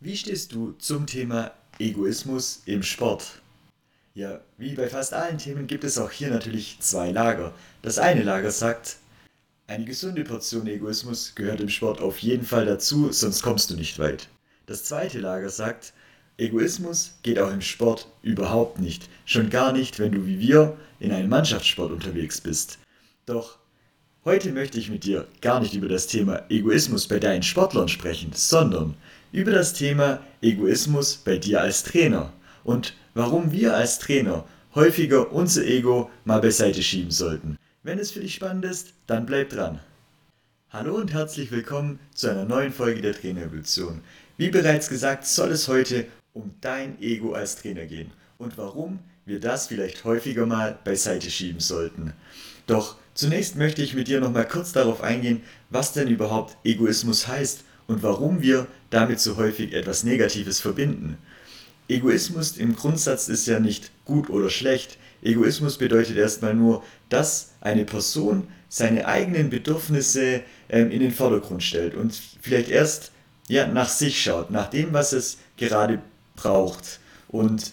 Wie stehst du zum Thema Egoismus im Sport? Ja, wie bei fast allen Themen gibt es auch hier natürlich zwei Lager. Das eine Lager sagt, eine gesunde Portion Egoismus gehört im Sport auf jeden Fall dazu, sonst kommst du nicht weit. Das zweite Lager sagt, Egoismus geht auch im Sport überhaupt nicht. Schon gar nicht, wenn du wie wir in einem Mannschaftssport unterwegs bist. Doch heute möchte ich mit dir gar nicht über das Thema Egoismus bei deinen Sportlern sprechen, sondern über das Thema Egoismus bei dir als Trainer und warum wir als Trainer häufiger unser Ego mal beiseite schieben sollten. Wenn es für dich spannend ist, dann bleib dran. Hallo und herzlich willkommen zu einer neuen Folge der Trainerevolution. Wie bereits gesagt, soll es heute um dein Ego als Trainer gehen und warum wir das vielleicht häufiger mal beiseite schieben sollten. Doch zunächst möchte ich mit dir noch mal kurz darauf eingehen, was denn überhaupt Egoismus heißt und warum wir damit so häufig etwas Negatives verbinden. Egoismus im Grundsatz ist ja nicht gut oder schlecht. Egoismus bedeutet erstmal nur, dass eine Person seine eigenen Bedürfnisse ähm, in den Vordergrund stellt und vielleicht erst ja, nach sich schaut, nach dem, was es gerade braucht. Und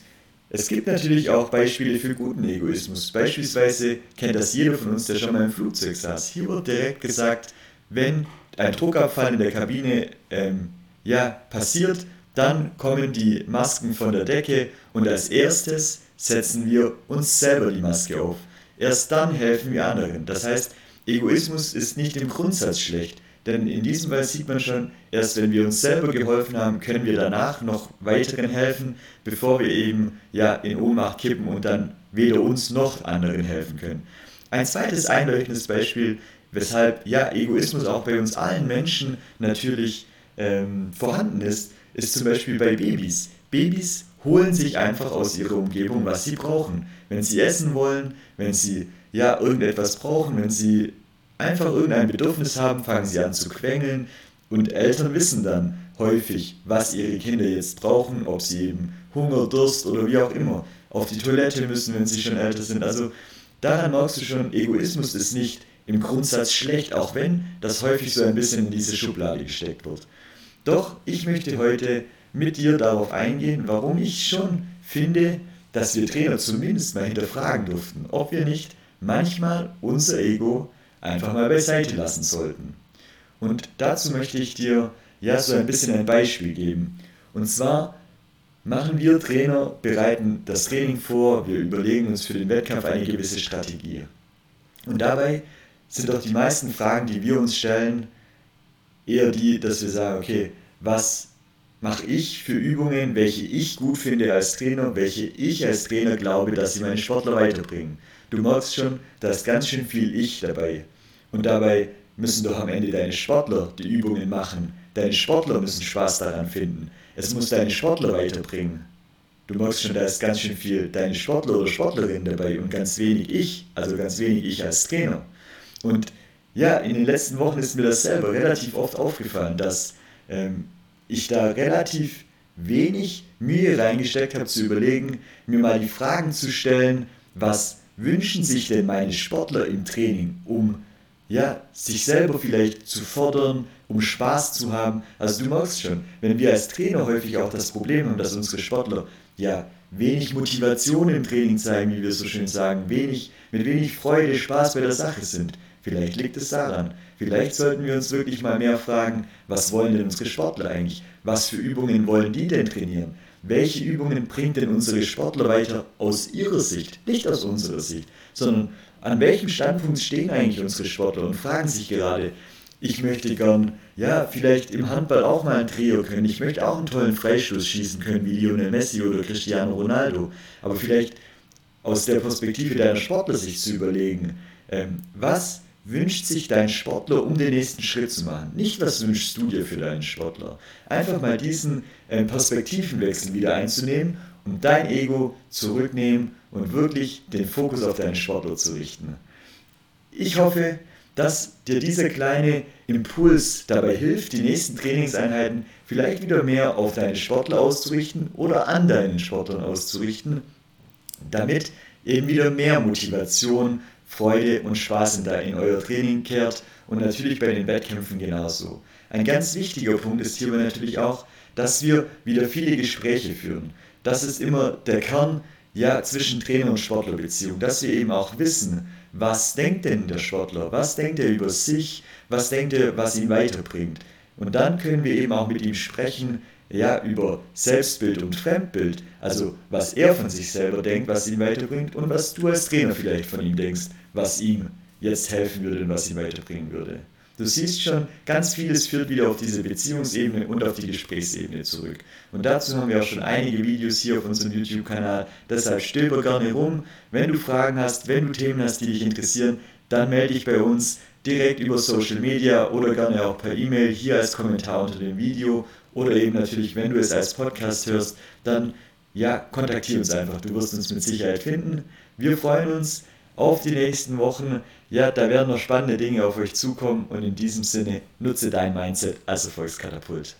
es gibt natürlich auch Beispiele für guten Egoismus. Beispielsweise kennt das jeder von uns, der schon mal im Flugzeug saß. Hier wird direkt gesagt, wenn ein Druckabfall in der Kabine ähm, ja, passiert, dann kommen die Masken von der Decke und als erstes setzen wir uns selber die Maske auf. Erst dann helfen wir anderen. Das heißt, Egoismus ist nicht im Grundsatz schlecht, denn in diesem Fall sieht man schon, erst wenn wir uns selber geholfen haben, können wir danach noch weiteren helfen, bevor wir eben ja in Ohnmacht kippen und dann weder uns noch anderen helfen können. Ein zweites einleuchtendes Beispiel weshalb ja Egoismus auch bei uns allen Menschen natürlich ähm, vorhanden ist, ist zum Beispiel bei Babys. Babys holen sich einfach aus ihrer Umgebung, was sie brauchen. Wenn sie essen wollen, wenn sie ja irgendetwas brauchen, wenn sie einfach irgendein Bedürfnis haben, fangen sie an zu quengeln und Eltern wissen dann häufig, was ihre Kinder jetzt brauchen, ob sie eben Hunger, Durst oder wie auch immer auf die Toilette müssen, wenn sie schon älter sind. Also daran merkst du schon, Egoismus ist nicht im Grundsatz schlecht, auch wenn das häufig so ein bisschen in diese Schublade gesteckt wird. Doch ich möchte heute mit dir darauf eingehen, warum ich schon finde, dass wir Trainer zumindest mal hinterfragen durften, ob wir nicht manchmal unser Ego einfach mal beiseite lassen sollten. Und dazu möchte ich dir ja so ein bisschen ein Beispiel geben. Und zwar machen wir Trainer, bereiten das Training vor, wir überlegen uns für den Wettkampf eine gewisse Strategie. Und dabei sind doch die meisten Fragen, die wir uns stellen, eher die, dass wir sagen, okay, was mache ich für Übungen, welche ich gut finde als Trainer, welche ich als Trainer glaube, dass sie meine Sportler weiterbringen. Du merkst schon, da ist ganz schön viel Ich dabei. Und dabei müssen doch am Ende deine Sportler die Übungen machen. Deine Sportler müssen Spaß daran finden. Es muss deine Sportler weiterbringen. Du merkst schon, da ist ganz schön viel deine Sportler oder Sportlerin dabei und ganz wenig ich, also ganz wenig ich als Trainer. Und ja, in den letzten Wochen ist mir das selber relativ oft aufgefallen, dass ähm, ich da relativ wenig Mühe reingesteckt habe zu überlegen, mir mal die Fragen zu stellen, was wünschen sich denn meine Sportler im Training, um ja, sich selber vielleicht zu fordern, um Spaß zu haben. Also du merkst schon, wenn wir als Trainer häufig auch das Problem haben, dass unsere Sportler ja wenig Motivation im Training zeigen, wie wir so schön sagen, wenig, mit wenig Freude, Spaß bei der Sache sind, Vielleicht liegt es daran. Vielleicht sollten wir uns wirklich mal mehr fragen, was wollen denn unsere Sportler eigentlich? Was für Übungen wollen die denn trainieren? Welche Übungen bringt denn unsere Sportler weiter aus ihrer Sicht, nicht aus unserer Sicht, sondern an welchem Standpunkt stehen eigentlich unsere Sportler und fragen sich gerade, ich möchte gern, ja, vielleicht im Handball auch mal ein Trio können, ich möchte auch einen tollen Freistoß schießen können, wie Lionel Messi oder Cristiano Ronaldo, aber vielleicht aus der Perspektive deiner Sportler sich zu überlegen, ähm, was wünscht sich dein Sportler, um den nächsten Schritt zu machen? Nicht, was wünschst du dir für deinen Sportler? Einfach mal diesen äh, Perspektivenwechsel wieder einzunehmen und dein Ego zurücknehmen und wirklich den Fokus auf deinen Sportler zu richten. Ich hoffe, dass dir dieser kleine Impuls dabei hilft, die nächsten Trainingseinheiten vielleicht wieder mehr auf deine Sportler auszurichten oder an deinen Sportlern auszurichten, damit eben wieder mehr Motivation Freude und Spaß in, in euer Training kehrt und natürlich bei den Wettkämpfen genauso. ein ganz wichtiger Punkt ist hierbei natürlich auch, dass wir wieder viele Gespräche führen. Das ist immer der Kern ja, zwischen Trainer und Sportlerbeziehung, dass wir eben auch wissen, was denkt denn der Sportler, was denkt er über sich, was denkt er, was ihn weiterbringt. Und dann können wir eben auch mit ihm sprechen, ja, über Selbstbild und Fremdbild, also was er von sich selber denkt, was ihn weiterbringt und was du als Trainer vielleicht von ihm denkst, was ihm jetzt helfen würde und was ihn weiterbringen würde. Du siehst schon, ganz vieles führt wieder auf diese Beziehungsebene und auf die Gesprächsebene zurück. Und dazu haben wir auch schon einige Videos hier auf unserem YouTube-Kanal. Deshalb stöber gerne rum. Wenn du Fragen hast, wenn du Themen hast, die dich interessieren, dann melde dich bei uns direkt über Social Media oder gerne auch per E-Mail hier als Kommentar unter dem Video oder eben natürlich, wenn du es als Podcast hörst, dann ja, kontaktiere uns einfach. Du wirst uns mit Sicherheit finden. Wir freuen uns auf die nächsten Wochen. Ja, da werden noch spannende Dinge auf euch zukommen und in diesem Sinne nutze dein Mindset als Erfolgskatapult.